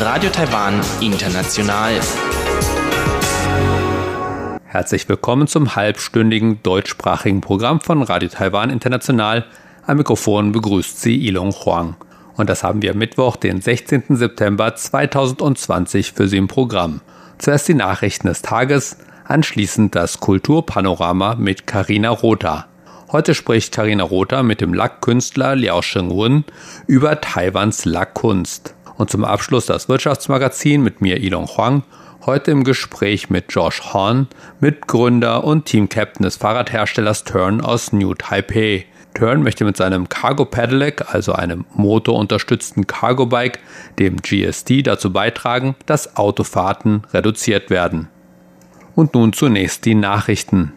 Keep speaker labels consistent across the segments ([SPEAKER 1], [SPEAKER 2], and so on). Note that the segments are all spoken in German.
[SPEAKER 1] Radio Taiwan International.
[SPEAKER 2] Herzlich willkommen zum halbstündigen deutschsprachigen Programm von Radio Taiwan International. Am Mikrofon begrüßt Sie Ilong Huang. Und das haben wir Mittwoch, den 16. September 2020 für Sie im Programm. Zuerst die Nachrichten des Tages, anschließend das Kulturpanorama mit Karina Rotha. Heute spricht Karina Rotha mit dem Lackkünstler Liao Shengwen über Taiwans Lackkunst. Und zum Abschluss das Wirtschaftsmagazin mit mir Ilong Huang. Heute im Gespräch mit Josh Horn, Mitgründer und Teamcaptain des Fahrradherstellers Turn aus New Taipei. Turn möchte mit seinem Cargo Pedelec, also einem motorunterstützten Cargo Bike, dem GSD, dazu beitragen, dass Autofahrten reduziert werden. Und nun zunächst die Nachrichten.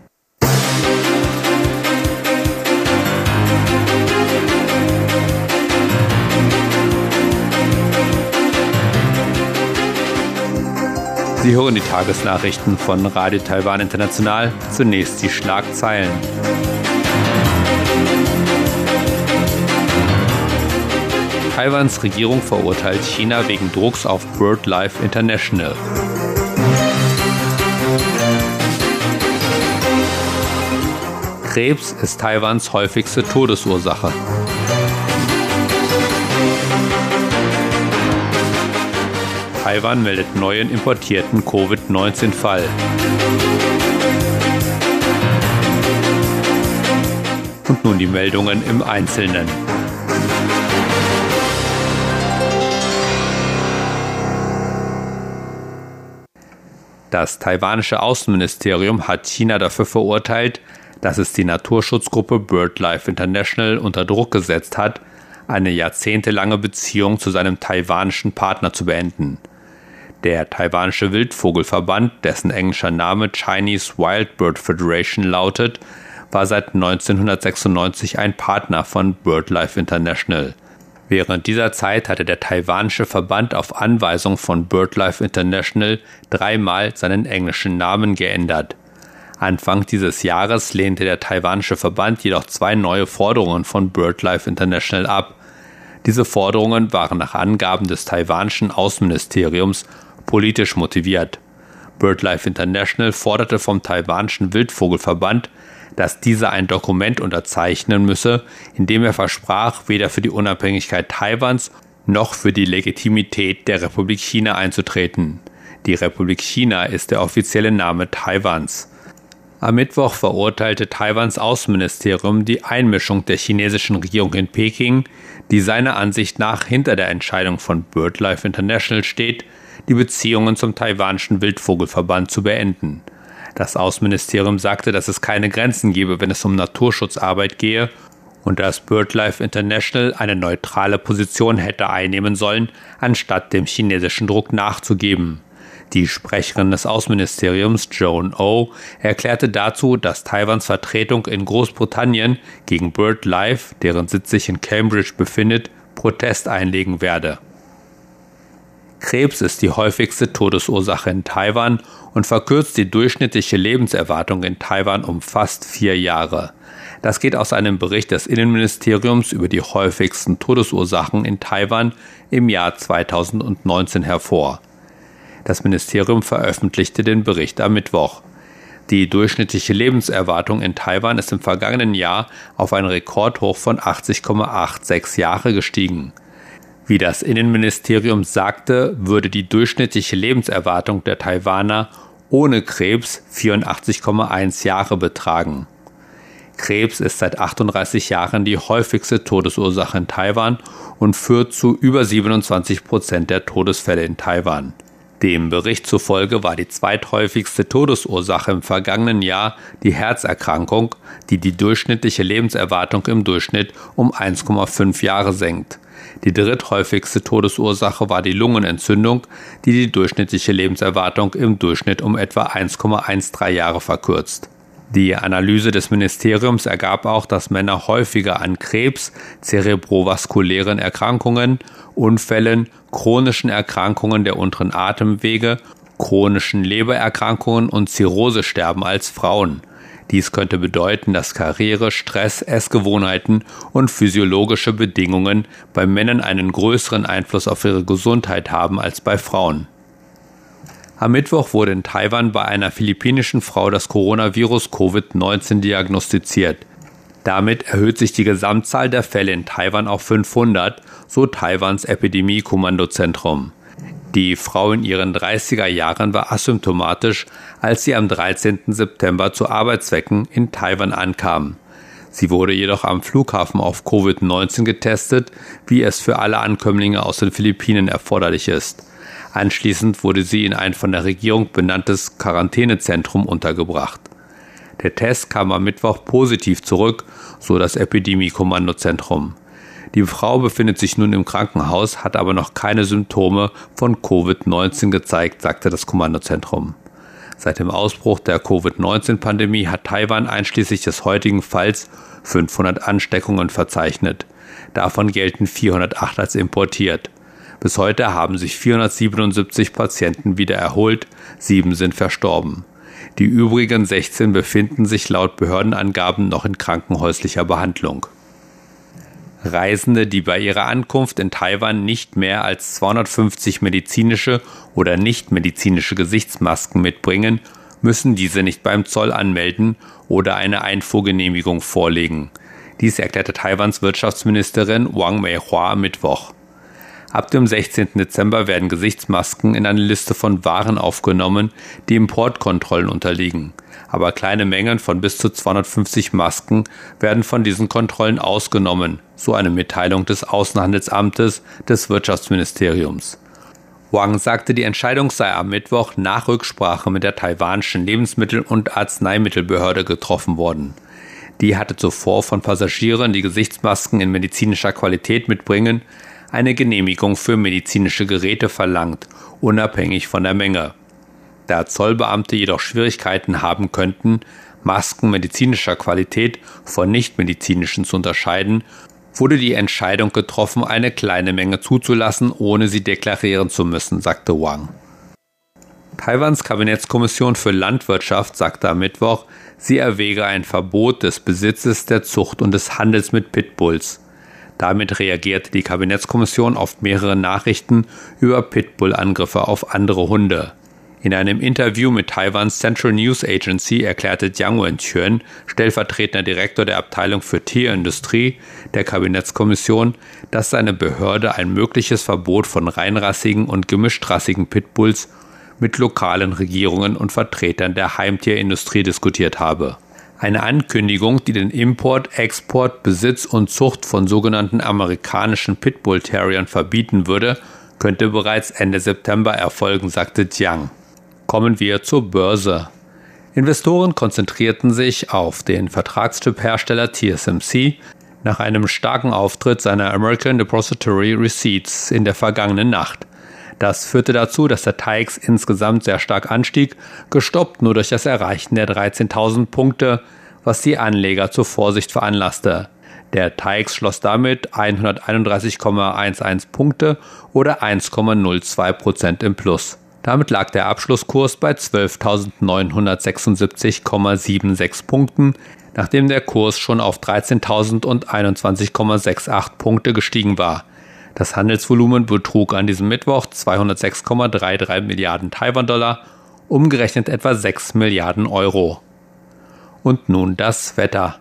[SPEAKER 2] Sie hören die Tagesnachrichten von Radio Taiwan International. Zunächst die Schlagzeilen. Taiwans Regierung verurteilt China wegen Drucks auf BirdLife International. Krebs ist Taiwans häufigste Todesursache. Taiwan meldet neuen importierten Covid-19-Fall. Und nun die Meldungen im Einzelnen. Das taiwanische Außenministerium hat China dafür verurteilt, dass es die Naturschutzgruppe BirdLife International unter Druck gesetzt hat, eine jahrzehntelange Beziehung zu seinem taiwanischen Partner zu beenden. Der taiwanische Wildvogelverband, dessen englischer Name Chinese Wild Bird Federation lautet, war seit 1996 ein Partner von BirdLife International. Während dieser Zeit hatte der taiwanische Verband auf Anweisung von BirdLife International dreimal seinen englischen Namen geändert. Anfang dieses Jahres lehnte der taiwanische Verband jedoch zwei neue Forderungen von BirdLife International ab. Diese Forderungen waren nach Angaben des taiwanischen Außenministeriums politisch motiviert. BirdLife International forderte vom taiwanischen Wildvogelverband, dass dieser ein Dokument unterzeichnen müsse, in dem er versprach, weder für die Unabhängigkeit Taiwans noch für die Legitimität der Republik China einzutreten. Die Republik China ist der offizielle Name Taiwans. Am Mittwoch verurteilte Taiwans Außenministerium die Einmischung der chinesischen Regierung in Peking, die seiner Ansicht nach hinter der Entscheidung von BirdLife International steht, die Beziehungen zum taiwanischen Wildvogelverband zu beenden. Das Außenministerium sagte, dass es keine Grenzen gebe, wenn es um Naturschutzarbeit gehe und dass BirdLife International eine neutrale Position hätte einnehmen sollen, anstatt dem chinesischen Druck nachzugeben. Die Sprecherin des Außenministeriums, Joan O, erklärte dazu, dass Taiwans Vertretung in Großbritannien gegen BirdLife, deren Sitz sich in Cambridge befindet, Protest einlegen werde. Krebs ist die häufigste Todesursache in Taiwan und verkürzt die durchschnittliche Lebenserwartung in Taiwan um fast vier Jahre. Das geht aus einem Bericht des Innenministeriums über die häufigsten Todesursachen in Taiwan im Jahr 2019 hervor. Das Ministerium veröffentlichte den Bericht am Mittwoch. Die durchschnittliche Lebenserwartung in Taiwan ist im vergangenen Jahr auf ein Rekordhoch von 80,86 Jahre gestiegen. Wie das Innenministerium sagte, würde die durchschnittliche Lebenserwartung der Taiwaner ohne Krebs 84,1 Jahre betragen. Krebs ist seit 38 Jahren die häufigste Todesursache in Taiwan und führt zu über 27 Prozent der Todesfälle in Taiwan. Dem Bericht zufolge war die zweithäufigste Todesursache im vergangenen Jahr die Herzerkrankung, die die durchschnittliche Lebenserwartung im Durchschnitt um 1,5 Jahre senkt. Die dritthäufigste Todesursache war die Lungenentzündung, die die durchschnittliche Lebenserwartung im Durchschnitt um etwa 1,13 Jahre verkürzt. Die Analyse des Ministeriums ergab auch, dass Männer häufiger an Krebs, zerebrovaskulären Erkrankungen, Unfällen, chronischen Erkrankungen der unteren Atemwege, chronischen Lebererkrankungen und Zirrhose sterben als Frauen. Dies könnte bedeuten, dass Karriere, Stress, Essgewohnheiten und physiologische Bedingungen bei Männern einen größeren Einfluss auf ihre Gesundheit haben als bei Frauen. Am Mittwoch wurde in Taiwan bei einer philippinischen Frau das Coronavirus Covid-19 diagnostiziert. Damit erhöht sich die Gesamtzahl der Fälle in Taiwan auf 500, so Taiwans Epidemie-Kommandozentrum. Die Frau in ihren 30er Jahren war asymptomatisch, als sie am 13. September zu Arbeitszwecken in Taiwan ankam. Sie wurde jedoch am Flughafen auf Covid-19 getestet, wie es für alle Ankömmlinge aus den Philippinen erforderlich ist. Anschließend wurde sie in ein von der Regierung benanntes Quarantänezentrum untergebracht. Der Test kam am Mittwoch positiv zurück, so das Epidemie-Kommandozentrum. Die Frau befindet sich nun im Krankenhaus, hat aber noch keine Symptome von Covid-19 gezeigt, sagte das Kommandozentrum. Seit dem Ausbruch der Covid-19-Pandemie hat Taiwan einschließlich des heutigen Falls 500 Ansteckungen verzeichnet. Davon gelten 408 als importiert. Bis heute haben sich 477 Patienten wieder erholt, sieben sind verstorben. Die übrigen 16 befinden sich laut Behördenangaben noch in krankenhäuslicher Behandlung. Reisende, die bei ihrer Ankunft in Taiwan nicht mehr als 250 medizinische oder nicht medizinische Gesichtsmasken mitbringen, müssen diese nicht beim Zoll anmelden oder eine Einfuhrgenehmigung vorlegen. Dies erklärte Taiwans Wirtschaftsministerin Wang Meihua am Mittwoch. Ab dem 16. Dezember werden Gesichtsmasken in eine Liste von Waren aufgenommen, die Importkontrollen unterliegen. Aber kleine Mengen von bis zu 250 Masken werden von diesen Kontrollen ausgenommen, so eine Mitteilung des Außenhandelsamtes des Wirtschaftsministeriums. Wang sagte, die Entscheidung sei am Mittwoch nach Rücksprache mit der taiwanischen Lebensmittel- und Arzneimittelbehörde getroffen worden. Die hatte zuvor von Passagieren, die Gesichtsmasken in medizinischer Qualität mitbringen, eine Genehmigung für medizinische Geräte verlangt, unabhängig von der Menge. Da Zollbeamte jedoch Schwierigkeiten haben könnten, Masken medizinischer Qualität von nichtmedizinischen zu unterscheiden, wurde die Entscheidung getroffen, eine kleine Menge zuzulassen, ohne sie deklarieren zu müssen, sagte Wang. Taiwans Kabinettskommission für Landwirtschaft sagte am Mittwoch, sie erwäge ein Verbot des Besitzes, der Zucht und des Handels mit Pitbulls. Damit reagierte die Kabinettskommission auf mehrere Nachrichten über Pitbull-Angriffe auf andere Hunde. In einem Interview mit Taiwans Central News Agency erklärte Jiang Wenquan, stellvertretender Direktor der Abteilung für Tierindustrie der Kabinettskommission, dass seine Behörde ein mögliches Verbot von reinrassigen und gemischtrassigen Pitbulls mit lokalen Regierungen und Vertretern der Heimtierindustrie diskutiert habe. Eine Ankündigung, die den Import, Export, Besitz und Zucht von sogenannten amerikanischen Pitbull Terriern verbieten würde, könnte bereits Ende September erfolgen, sagte Jiang. Kommen wir zur Börse. Investoren konzentrierten sich auf den Vertragstyphersteller TSMC nach einem starken Auftritt seiner American Depository Receipts in der vergangenen Nacht. Das führte dazu, dass der TAIX insgesamt sehr stark anstieg, gestoppt nur durch das Erreichen der 13.000 Punkte, was die Anleger zur Vorsicht veranlasste. Der TAIX schloss damit 131,11 Punkte oder 1,02 Prozent im Plus. Damit lag der Abschlusskurs bei 12.976,76 Punkten, nachdem der Kurs schon auf 13.021,68 Punkte gestiegen war. Das Handelsvolumen betrug an diesem Mittwoch 206,33 Milliarden Taiwan-Dollar, umgerechnet etwa 6 Milliarden Euro. Und nun das Wetter.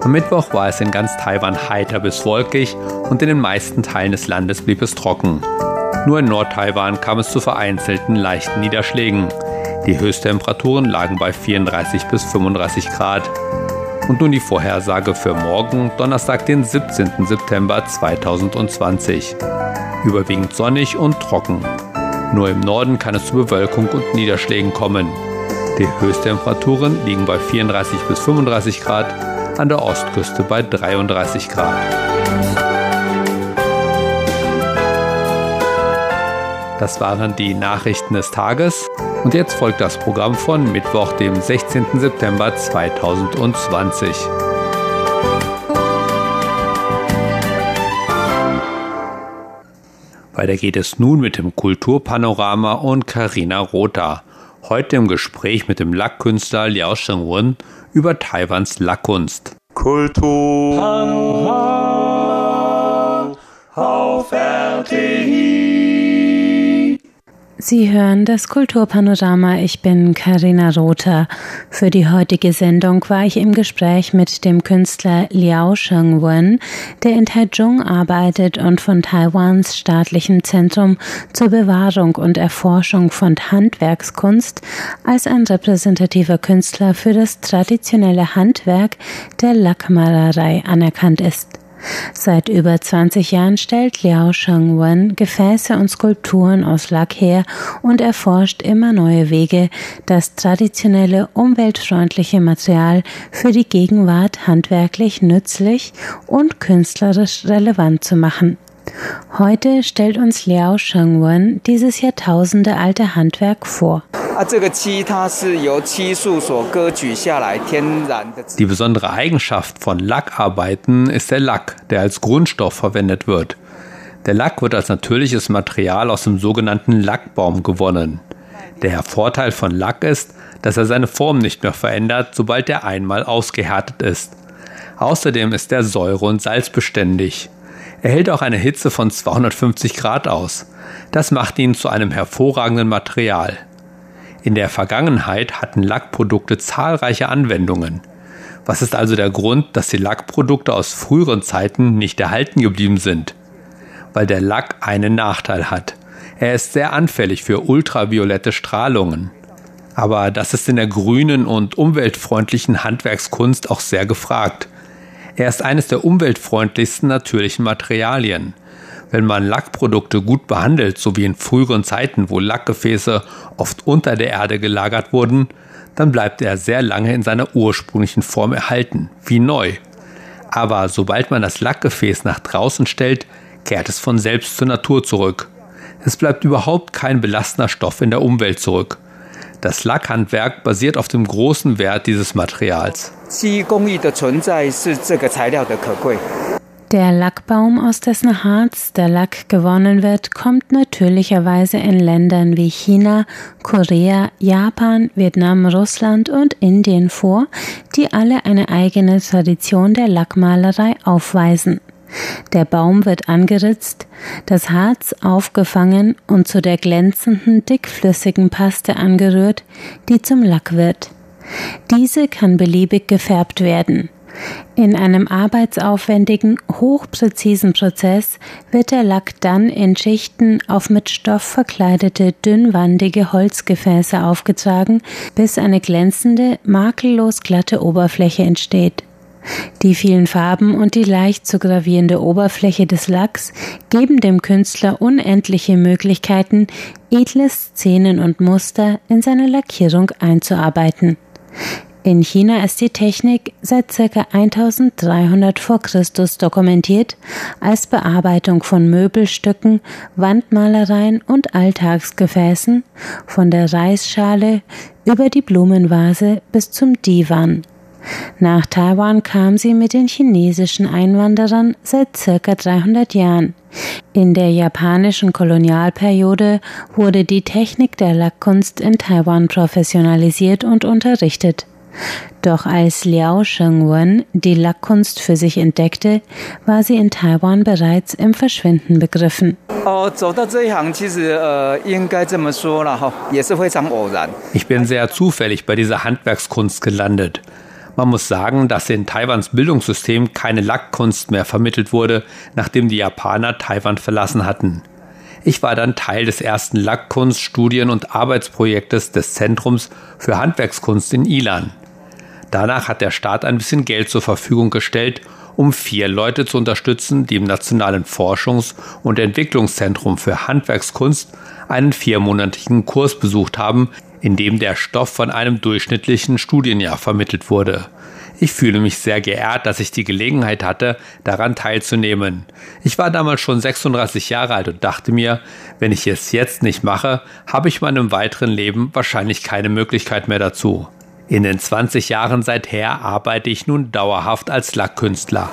[SPEAKER 2] Am Mittwoch war es in ganz Taiwan heiter bis wolkig und in den meisten Teilen des Landes blieb es trocken. Nur in Nord-Taiwan kam es zu vereinzelten leichten Niederschlägen. Die Höchsttemperaturen lagen bei 34 bis 35 Grad. Und nun die Vorhersage für morgen, Donnerstag, den 17. September 2020. Überwiegend sonnig und trocken. Nur im Norden kann es zu Bewölkung und Niederschlägen kommen. Die Höchsttemperaturen liegen bei 34 bis 35 Grad, an der Ostküste bei 33 Grad. Das waren die Nachrichten des Tages. Und jetzt folgt das Programm von Mittwoch, dem 16. September 2020. Weiter geht es nun mit dem Kulturpanorama und Karina Rotha. Heute im Gespräch mit dem Lackkünstler Liao Shengwen über Taiwans Lackkunst.
[SPEAKER 3] Kulturpanorama auf RTI.
[SPEAKER 4] Sie hören das Kulturpanorama. Ich bin Karina Rother. Für die heutige Sendung war ich im Gespräch mit dem Künstler Liao Shengwen, der in Taichung arbeitet und von Taiwans staatlichem Zentrum zur Bewahrung und Erforschung von Handwerkskunst als ein repräsentativer Künstler für das traditionelle Handwerk der Lackmalerei anerkannt ist. Seit über 20 Jahren stellt Liao Shengwen Gefäße und Skulpturen aus Lack her und erforscht immer neue Wege, das traditionelle umweltfreundliche Material für die Gegenwart handwerklich nützlich und künstlerisch relevant zu machen. Heute stellt uns Liao Shengwen dieses jahrtausendealte Handwerk vor.
[SPEAKER 2] Die besondere Eigenschaft von Lackarbeiten ist der Lack, der als Grundstoff verwendet wird. Der Lack wird als natürliches Material aus dem sogenannten Lackbaum gewonnen. Der Vorteil von Lack ist, dass er seine Form nicht mehr verändert, sobald er einmal ausgehärtet ist. Außerdem ist er säure- und salzbeständig. Er hält auch eine Hitze von 250 Grad aus. Das macht ihn zu einem hervorragenden Material. In der Vergangenheit hatten Lackprodukte zahlreiche Anwendungen. Was ist also der Grund, dass die Lackprodukte aus früheren Zeiten nicht erhalten geblieben sind? Weil der Lack einen Nachteil hat. Er ist sehr anfällig für ultraviolette Strahlungen. Aber das ist in der grünen und umweltfreundlichen Handwerkskunst auch sehr gefragt. Er ist eines der umweltfreundlichsten natürlichen Materialien. Wenn man Lackprodukte gut behandelt, so wie in früheren Zeiten, wo Lackgefäße oft unter der Erde gelagert wurden, dann bleibt er sehr lange in seiner ursprünglichen Form erhalten, wie neu. Aber sobald man das Lackgefäß nach draußen stellt, kehrt es von selbst zur Natur zurück. Es bleibt überhaupt kein belastender Stoff in der Umwelt zurück. Das Lackhandwerk basiert auf dem großen Wert dieses Materials.
[SPEAKER 4] Der Lackbaum, aus dessen Harz der Lack gewonnen wird, kommt natürlicherweise in Ländern wie China, Korea, Japan, Vietnam, Russland und Indien vor, die alle eine eigene Tradition der Lackmalerei aufweisen. Der Baum wird angeritzt, das Harz aufgefangen und zu der glänzenden, dickflüssigen Paste angerührt, die zum Lack wird. Diese kann beliebig gefärbt werden. In einem arbeitsaufwendigen, hochpräzisen Prozess wird der Lack dann in Schichten auf mit Stoff verkleidete, dünnwandige Holzgefäße aufgetragen, bis eine glänzende, makellos glatte Oberfläche entsteht. Die vielen Farben und die leicht zu gravierende Oberfläche des Lacks geben dem Künstler unendliche Möglichkeiten, edle Szenen und Muster in seine Lackierung einzuarbeiten. In China ist die Technik seit ca. 1300 v. Chr. dokumentiert als Bearbeitung von Möbelstücken, Wandmalereien und Alltagsgefäßen, von der Reisschale über die Blumenvase bis zum Divan. Nach Taiwan kam sie mit den chinesischen Einwanderern seit circa 300 Jahren. In der japanischen Kolonialperiode wurde die Technik der Lackkunst in Taiwan professionalisiert und unterrichtet. Doch als Liao Shengwen die Lackkunst für sich entdeckte, war sie in Taiwan bereits im Verschwinden begriffen.
[SPEAKER 2] Ich bin sehr zufällig bei dieser Handwerkskunst gelandet. Man muss sagen, dass in Taiwans Bildungssystem keine Lackkunst mehr vermittelt wurde, nachdem die Japaner Taiwan verlassen hatten. Ich war dann Teil des ersten Lackkunst-, Studien- und Arbeitsprojektes des Zentrums für Handwerkskunst in Ilan. Danach hat der Staat ein bisschen Geld zur Verfügung gestellt, um vier Leute zu unterstützen, die im Nationalen Forschungs- und Entwicklungszentrum für Handwerkskunst einen viermonatigen Kurs besucht haben, in dem der Stoff von einem durchschnittlichen Studienjahr vermittelt wurde. Ich fühle mich sehr geehrt, dass ich die Gelegenheit hatte, daran teilzunehmen. Ich war damals schon 36 Jahre alt und dachte mir, wenn ich es jetzt nicht mache, habe ich meinem weiteren Leben wahrscheinlich keine Möglichkeit mehr dazu. In den 20 Jahren seither arbeite ich nun dauerhaft als Lackkünstler.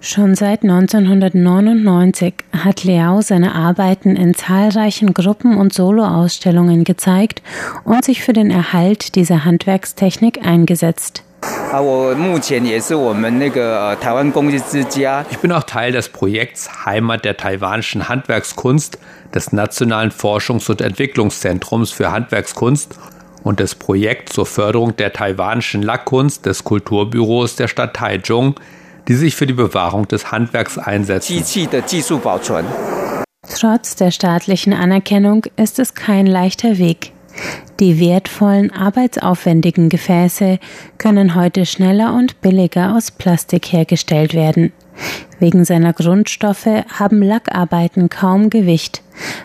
[SPEAKER 4] Schon seit 1999 hat Liao seine Arbeiten in zahlreichen Gruppen- und Soloausstellungen gezeigt und sich für den Erhalt dieser Handwerkstechnik eingesetzt.
[SPEAKER 2] Ich bin auch Teil des Projekts Heimat der taiwanischen Handwerkskunst des Nationalen Forschungs- und Entwicklungszentrums für Handwerkskunst und des Projekts zur Förderung der taiwanischen Lackkunst des Kulturbüros der Stadt Taichung, die sich für die Bewahrung des Handwerks einsetzen.
[SPEAKER 4] Trotz der staatlichen Anerkennung ist es kein leichter Weg. Die wertvollen, arbeitsaufwendigen Gefäße können heute schneller und billiger aus Plastik hergestellt werden. Wegen seiner Grundstoffe haben Lackarbeiten kaum Gewicht,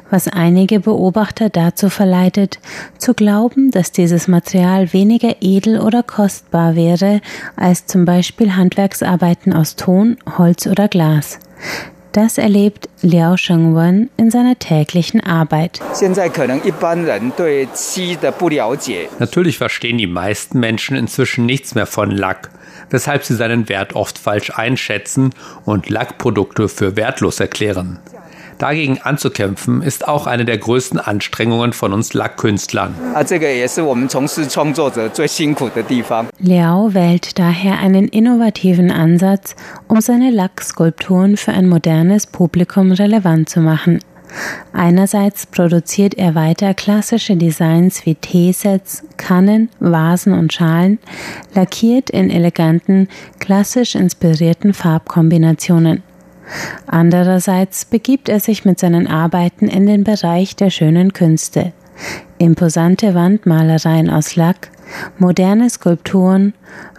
[SPEAKER 4] was einige Beobachter dazu verleitet, zu glauben, dass dieses Material weniger edel oder kostbar wäre als zum Beispiel Handwerksarbeiten aus Ton, Holz oder Glas. Das erlebt Liao Shengwen in seiner täglichen Arbeit.
[SPEAKER 2] Natürlich verstehen die meisten Menschen inzwischen nichts mehr von Lack, weshalb sie seinen Wert oft falsch einschätzen und Lackprodukte für wertlos erklären. Dagegen anzukämpfen, ist auch eine der größten Anstrengungen von uns Lackkünstlern.
[SPEAKER 4] Liao wählt daher einen innovativen Ansatz, um seine Lackskulpturen für ein modernes Publikum relevant zu machen. Einerseits produziert er weiter klassische Designs wie Teesets, Kannen, Vasen und Schalen, lackiert in eleganten, klassisch inspirierten Farbkombinationen. Andererseits begibt er sich mit seinen Arbeiten in den Bereich der schönen Künste. Imposante Wandmalereien aus Lack, moderne Skulpturen,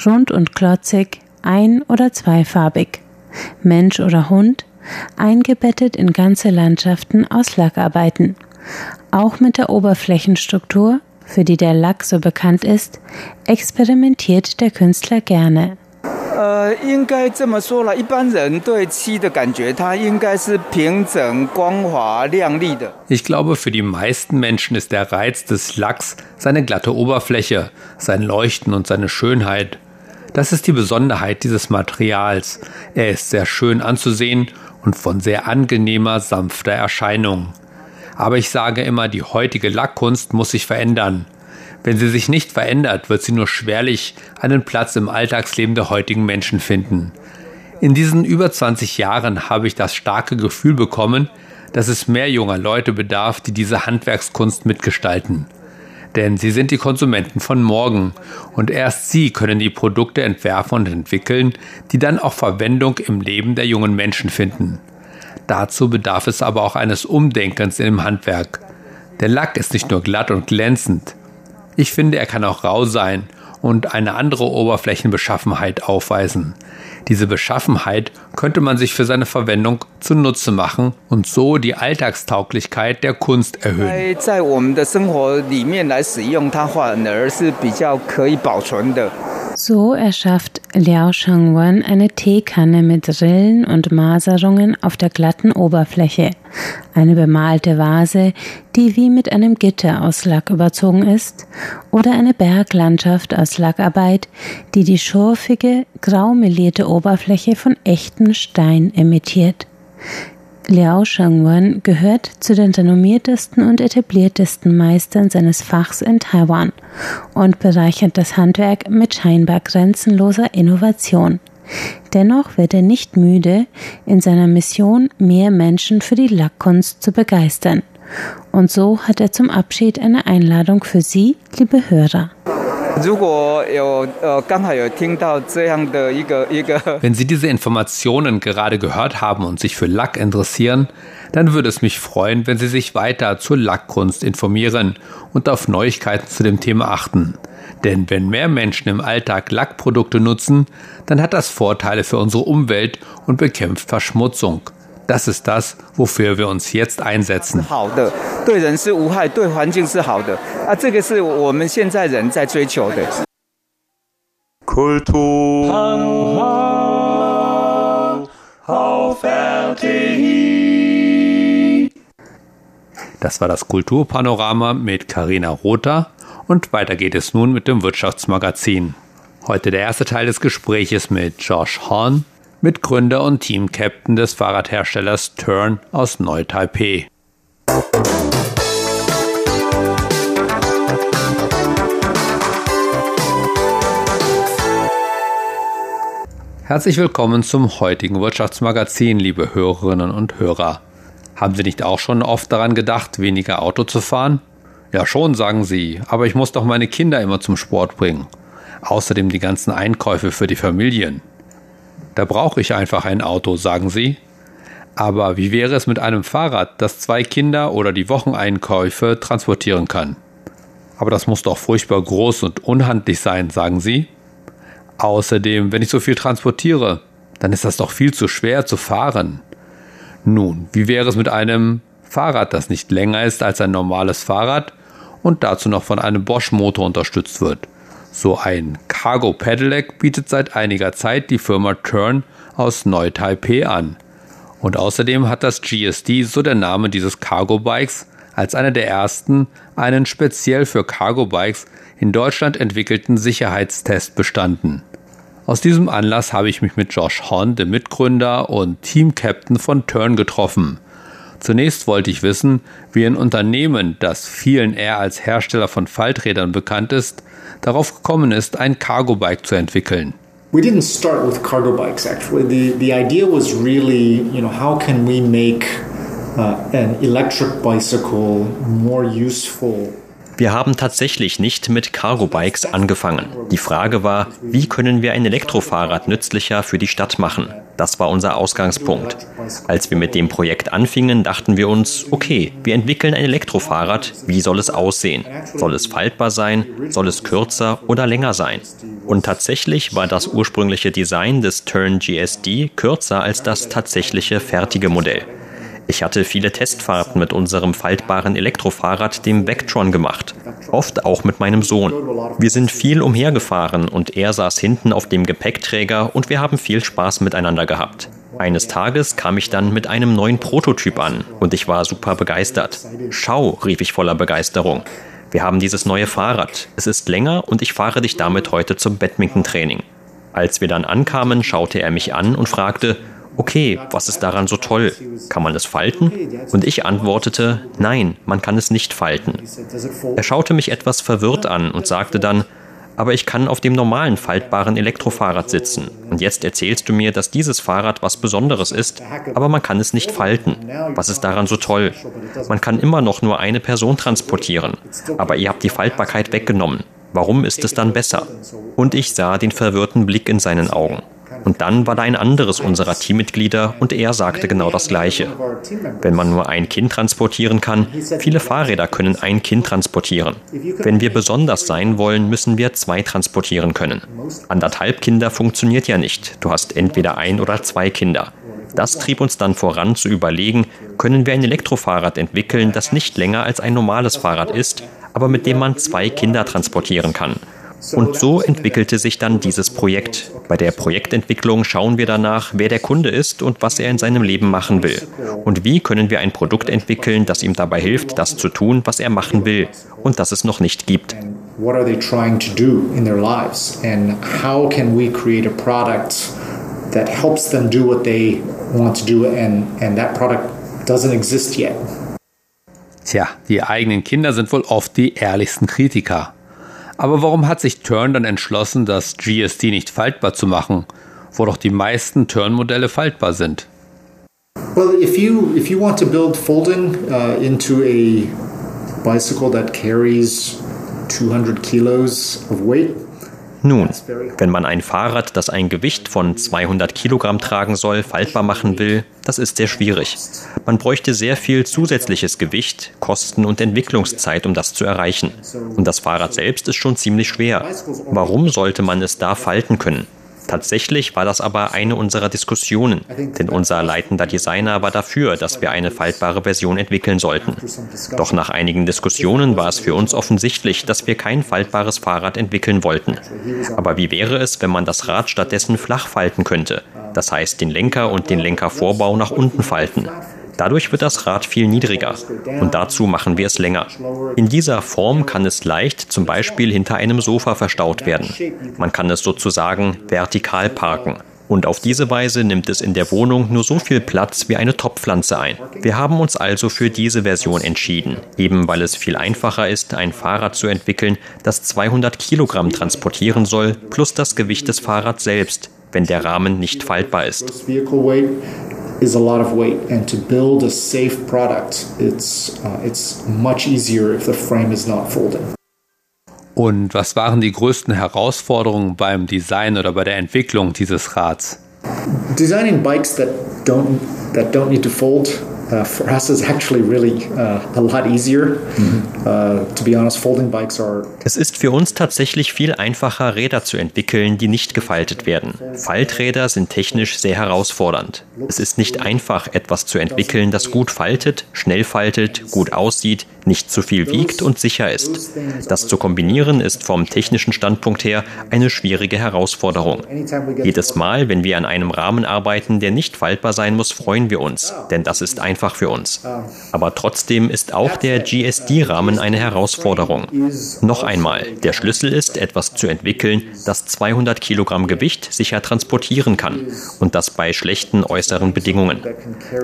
[SPEAKER 4] rund und klotzig, ein- oder zweifarbig, Mensch oder Hund, eingebettet in ganze Landschaften aus Lackarbeiten. Auch mit der Oberflächenstruktur, für die der Lack so bekannt ist, experimentiert der Künstler gerne.
[SPEAKER 2] Ich glaube, für die meisten Menschen ist der Reiz des Lacks seine glatte Oberfläche, sein Leuchten und seine Schönheit. Das ist die Besonderheit dieses Materials. Er ist sehr schön anzusehen und von sehr angenehmer, sanfter Erscheinung. Aber ich sage immer, die heutige Lackkunst muss sich verändern. Wenn sie sich nicht verändert, wird sie nur schwerlich einen Platz im Alltagsleben der heutigen Menschen finden. In diesen über 20 Jahren habe ich das starke Gefühl bekommen, dass es mehr junger Leute bedarf, die diese Handwerkskunst mitgestalten. Denn sie sind die Konsumenten von morgen und erst sie können die Produkte entwerfen und entwickeln, die dann auch Verwendung im Leben der jungen Menschen finden. Dazu bedarf es aber auch eines Umdenkens im Handwerk. Der Lack ist nicht nur glatt und glänzend, ich finde, er kann auch rau sein und eine andere Oberflächenbeschaffenheit aufweisen. Diese Beschaffenheit könnte man sich für seine Verwendung zunutze machen und so die Alltagstauglichkeit der Kunst erhöhen.
[SPEAKER 4] So erschafft Liao Shangwan eine Teekanne mit Rillen und Maserungen auf der glatten Oberfläche, eine bemalte Vase, die wie mit einem Gitter aus Lack überzogen ist, oder eine Berglandschaft aus Lackarbeit, die die schurfige, grau melierte Oberfläche von echten Stein imitiert. Liao Shengwen gehört zu den renommiertesten und etabliertesten Meistern seines Fachs in Taiwan und bereichert das Handwerk mit scheinbar grenzenloser Innovation. Dennoch wird er nicht müde, in seiner Mission mehr Menschen für die Lackkunst zu begeistern. Und so hat er zum Abschied eine Einladung für Sie, liebe Hörer.
[SPEAKER 2] Wenn Sie diese Informationen gerade gehört haben und sich für Lack interessieren, dann würde es mich freuen, wenn Sie sich weiter zur Lackkunst informieren und auf Neuigkeiten zu dem Thema achten. Denn wenn mehr Menschen im Alltag Lackprodukte nutzen, dann hat das Vorteile für unsere Umwelt und bekämpft Verschmutzung. Das ist das, wofür wir uns jetzt einsetzen.
[SPEAKER 3] Kultur.
[SPEAKER 2] Das war das Kulturpanorama mit Karina Rother und weiter geht es nun mit dem Wirtschaftsmagazin. Heute der erste Teil des Gespräches mit Josh Horn, Mitgründer und Team-Captain des Fahrradherstellers Turn aus Neu-Taipei. Herzlich willkommen zum heutigen Wirtschaftsmagazin, liebe Hörerinnen und Hörer. Haben Sie nicht auch schon oft daran gedacht, weniger Auto zu fahren? Ja, schon, sagen Sie, aber ich muss doch meine Kinder immer zum Sport bringen. Außerdem die ganzen Einkäufe für die Familien. Da brauche ich einfach ein Auto, sagen Sie. Aber wie wäre es mit einem Fahrrad, das zwei Kinder oder die Wocheneinkäufe transportieren kann? Aber das muss doch furchtbar groß und unhandlich sein, sagen Sie? Außerdem, wenn ich so viel transportiere, dann ist das doch viel zu schwer zu fahren. Nun, wie wäre es mit einem Fahrrad, das nicht länger ist als ein normales Fahrrad und dazu noch von einem Bosch-Motor unterstützt wird? So ein Cargo Pedelec bietet seit einiger Zeit die Firma Turn aus Neu-Taipei an. Und außerdem hat das GSD, so der Name dieses Cargo Bikes, als einer der ersten einen speziell für Cargo Bikes in Deutschland entwickelten Sicherheitstest bestanden. Aus diesem Anlass habe ich mich mit Josh Horn, dem Mitgründer und Team-Captain von Turn, getroffen. Zunächst wollte ich wissen, wie ein Unternehmen, das vielen eher als Hersteller von Falträdern bekannt ist, darauf gekommen ist, ein Cargo-Bike zu entwickeln.
[SPEAKER 5] We didn't start with cargo bikes actually. The, the idea was really, you know, how can we make uh, an electric bicycle more useful
[SPEAKER 6] wir haben tatsächlich nicht mit Cargo-Bikes angefangen. Die Frage war, wie können wir ein Elektrofahrrad nützlicher für die Stadt machen? Das war unser Ausgangspunkt. Als wir mit dem Projekt anfingen, dachten wir uns, okay, wir entwickeln ein Elektrofahrrad, wie soll es aussehen? Soll es faltbar sein? Soll es kürzer oder länger sein? Und tatsächlich war das ursprüngliche Design des Turn GSD kürzer als das tatsächliche fertige Modell. Ich hatte viele Testfahrten mit unserem faltbaren Elektrofahrrad, dem Vectron, gemacht. Oft auch mit meinem Sohn. Wir sind viel umhergefahren und er saß hinten auf dem Gepäckträger und wir haben viel Spaß miteinander gehabt. Eines Tages kam ich dann mit einem neuen Prototyp an und ich war super begeistert. Schau, rief ich voller Begeisterung. Wir haben dieses neue Fahrrad. Es ist länger und ich fahre dich damit heute zum Badminton-Training. Als wir dann ankamen, schaute er mich an und fragte, okay, was ist daran so toll? Kann man es falten? Und ich antwortete, nein, man kann es nicht falten. Er schaute mich etwas verwirrt an und sagte dann, aber ich kann auf dem normalen faltbaren Elektrofahrrad sitzen. Und jetzt erzählst du mir, dass dieses Fahrrad was Besonderes ist, aber man kann es nicht falten. Was ist daran so toll? Man kann immer noch nur eine Person transportieren, aber ihr habt die Faltbarkeit weggenommen. Warum ist es dann besser? Und ich sah den verwirrten Blick in seinen Augen. Und dann war da ein anderes unserer Teammitglieder und er sagte genau das Gleiche. Wenn man nur ein Kind transportieren kann, viele Fahrräder können ein Kind transportieren. Wenn wir besonders sein wollen, müssen wir zwei transportieren können. Anderthalb Kinder funktioniert ja nicht. Du hast entweder ein oder zwei Kinder. Das trieb uns dann voran zu überlegen, können wir ein Elektrofahrrad entwickeln, das nicht länger als ein normales Fahrrad ist, aber mit dem man zwei Kinder transportieren kann. Und so entwickelte sich dann dieses Projekt. Bei der Projektentwicklung schauen wir danach, wer der Kunde ist und was er in seinem Leben machen will. Und wie können wir ein Produkt entwickeln, das ihm dabei hilft, das zu tun, was er machen will und das es noch nicht gibt. What are they trying to do in their lives? And how can we create a product that helps them do what they want to do and, and that product doesn't exist yet?
[SPEAKER 2] Tja, die eigenen Kinder sind wohl oft die ehrlichsten Kritiker. Aber warum hat sich Turn dann entschlossen, das GSD nicht faltbar zu machen, wo doch die meisten Turn-Modelle faltbar sind?
[SPEAKER 5] Well, if you if you want to build Foldin uh, into a bicycle that carries 200 kilos of weight,
[SPEAKER 6] nun, wenn man ein Fahrrad, das ein Gewicht von 200 Kilogramm tragen soll, faltbar machen will, das ist sehr schwierig. Man bräuchte sehr viel zusätzliches Gewicht, Kosten und Entwicklungszeit, um das zu erreichen. Und das Fahrrad selbst ist schon ziemlich schwer. Warum sollte man es da falten können? Tatsächlich war das aber eine unserer Diskussionen, denn unser leitender Designer war dafür, dass wir eine faltbare Version entwickeln sollten. Doch nach einigen Diskussionen war es für uns offensichtlich, dass wir kein faltbares Fahrrad entwickeln wollten. Aber wie wäre es, wenn man das Rad stattdessen flach falten könnte? Das heißt, den Lenker und den Lenkervorbau nach unten falten. Dadurch wird das Rad viel niedriger und dazu machen wir es länger. In dieser Form kann es leicht zum Beispiel hinter einem Sofa verstaut werden. Man kann es sozusagen vertikal parken. Und auf diese Weise nimmt es in der Wohnung nur so viel Platz wie eine Topfpflanze ein. Wir haben uns also für diese Version entschieden, eben weil es viel einfacher ist, ein Fahrrad zu entwickeln, das 200 Kilogramm transportieren soll, plus das Gewicht des Fahrrads selbst, wenn der Rahmen nicht faltbar ist.
[SPEAKER 5] Is a lot of weight and to build a safe product it's uh, it's much easier if the frame is not folding
[SPEAKER 2] Und was waren die größten Herausforderungen beim Design oder bei der Entwicklung dieses Rads?
[SPEAKER 5] Designing bikes that don't that don't need to fold for us is actually really uh, a lot easier. Mm-hmm.
[SPEAKER 6] Uh, to be honest, folding bikes are. Es ist für uns tatsächlich viel einfacher, Räder zu entwickeln, die nicht gefaltet werden. Falträder sind technisch sehr herausfordernd. Es ist nicht einfach, etwas zu entwickeln, das gut faltet, schnell faltet, gut aussieht, nicht zu viel wiegt und sicher ist. Das zu kombinieren ist vom technischen Standpunkt her eine schwierige Herausforderung. Jedes Mal, wenn wir an einem Rahmen arbeiten, der nicht faltbar sein muss, freuen wir uns, denn das ist einfach für uns. Aber trotzdem ist auch der GSD-Rahmen eine Herausforderung. Noch einmal, der Schlüssel ist, etwas zu entwickeln, das 200 Kilogramm Gewicht sicher transportieren kann und das bei schlechten äußeren Bedingungen.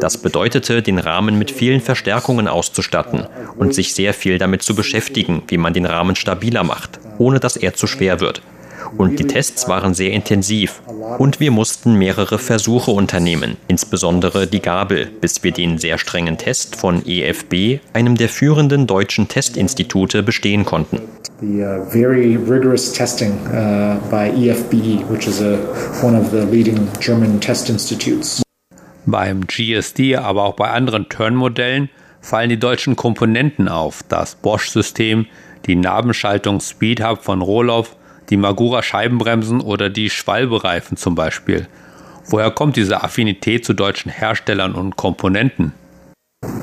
[SPEAKER 6] Das bedeutete, den Rahmen mit vielen Verstärkungen auszustatten und und sich sehr viel damit zu beschäftigen, wie man den Rahmen stabiler macht, ohne dass er zu schwer wird. Und die Tests waren sehr intensiv. Und wir mussten mehrere Versuche unternehmen, insbesondere die Gabel, bis wir den sehr strengen Test von EFB, einem der führenden deutschen Testinstitute, bestehen konnten. The uh, very rigorous testing uh, by EFBE, which is a, one of the leading
[SPEAKER 2] German test institutes. Beim GSD, aber auch bei anderen Turn-Modellen fallen die deutschen Komponenten auf, das Bosch-System, die Nabenschaltung Speedhub von Rohloff, die Magura Scheibenbremsen oder die Schwalbe-Reifen zum Beispiel. Woher kommt diese Affinität zu deutschen Herstellern und Komponenten?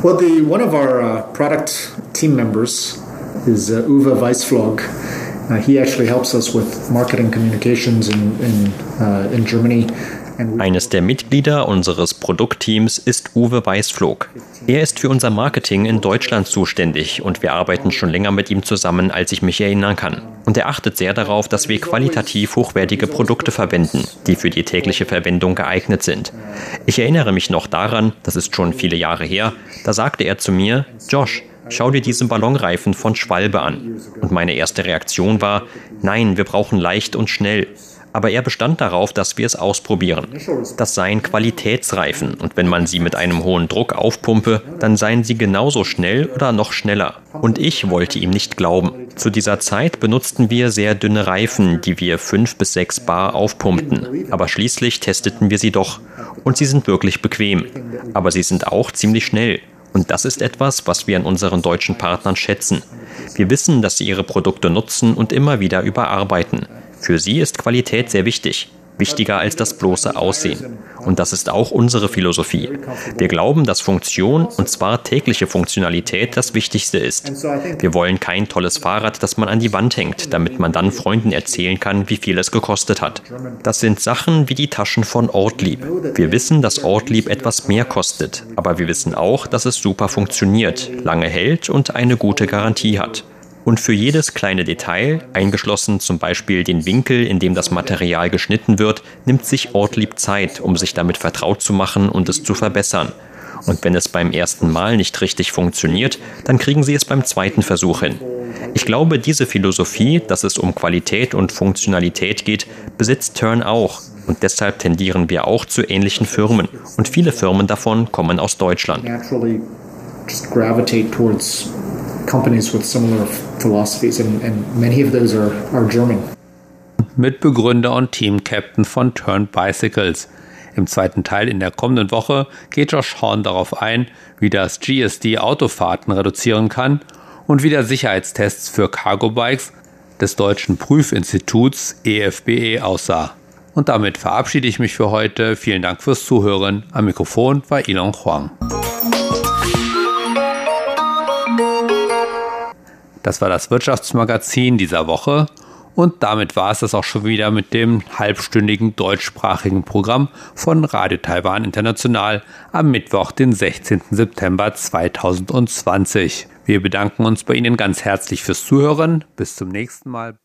[SPEAKER 5] Well, the, one of our uh, product team members is uh, Uwe Weisflog. Uh, he actually helps us with marketing communications in, in, uh, in Germany.
[SPEAKER 6] Eines der Mitglieder unseres Produktteams ist Uwe Weißflog. Er ist für unser Marketing in Deutschland zuständig und wir arbeiten schon länger mit ihm zusammen, als ich mich erinnern kann. Und er achtet sehr darauf, dass wir qualitativ hochwertige Produkte verwenden, die für die tägliche Verwendung geeignet sind. Ich erinnere mich noch daran, das ist schon viele Jahre her, da sagte er zu mir, Josh, schau dir diesen Ballonreifen von Schwalbe an. Und meine erste Reaktion war, nein, wir brauchen leicht und schnell aber er bestand darauf, dass wir es ausprobieren. Das seien Qualitätsreifen und wenn man sie mit einem hohen Druck aufpumpe, dann seien sie genauso schnell oder noch schneller. Und ich wollte ihm nicht glauben. Zu dieser Zeit benutzten wir sehr dünne Reifen, die wir fünf bis sechs Bar aufpumpten. Aber schließlich testeten wir sie doch. Und sie sind wirklich bequem. Aber sie sind auch ziemlich schnell. Und das ist etwas, was wir an unseren deutschen Partnern schätzen. Wir wissen, dass sie ihre Produkte nutzen und immer wieder überarbeiten. Für sie ist Qualität sehr wichtig, wichtiger als das bloße Aussehen. Und das ist auch unsere Philosophie. Wir glauben, dass Funktion, und zwar tägliche Funktionalität, das Wichtigste ist. Wir wollen kein tolles Fahrrad, das man an die Wand hängt, damit man dann Freunden erzählen kann, wie viel es gekostet hat. Das sind Sachen wie die Taschen von Ortlieb. Wir wissen, dass Ortlieb etwas mehr kostet, aber wir wissen auch, dass es super funktioniert, lange hält und eine gute Garantie hat. Und für jedes kleine Detail, eingeschlossen zum Beispiel den Winkel, in dem das Material geschnitten wird, nimmt sich Ortlieb Zeit, um sich damit vertraut zu machen und es zu verbessern. Und wenn es beim ersten Mal nicht richtig funktioniert, dann kriegen sie es beim zweiten Versuch hin. Ich glaube, diese Philosophie, dass es um Qualität und Funktionalität geht, besitzt Turn auch. Und deshalb tendieren wir auch zu ähnlichen Firmen. Und viele Firmen davon kommen aus Deutschland
[SPEAKER 2] companies with similar philosophies, and, and many of those are, are German. Mitbegründer und Team-Captain von Turn Bicycles. Im zweiten Teil in der kommenden Woche geht Josh Horn darauf ein, wie das GSD Autofahrten reduzieren kann und wie der Sicherheitstests für Cargo-Bikes des deutschen Prüfinstituts EFBE e aussah. Und damit verabschiede ich mich für heute. Vielen Dank fürs Zuhören. Am Mikrofon war Ilon Huang. Das war das Wirtschaftsmagazin dieser Woche. Und damit war es das auch schon wieder mit dem halbstündigen deutschsprachigen Programm von Radio Taiwan International am Mittwoch, den 16. September 2020. Wir bedanken uns bei Ihnen ganz herzlich fürs Zuhören. Bis zum nächsten Mal.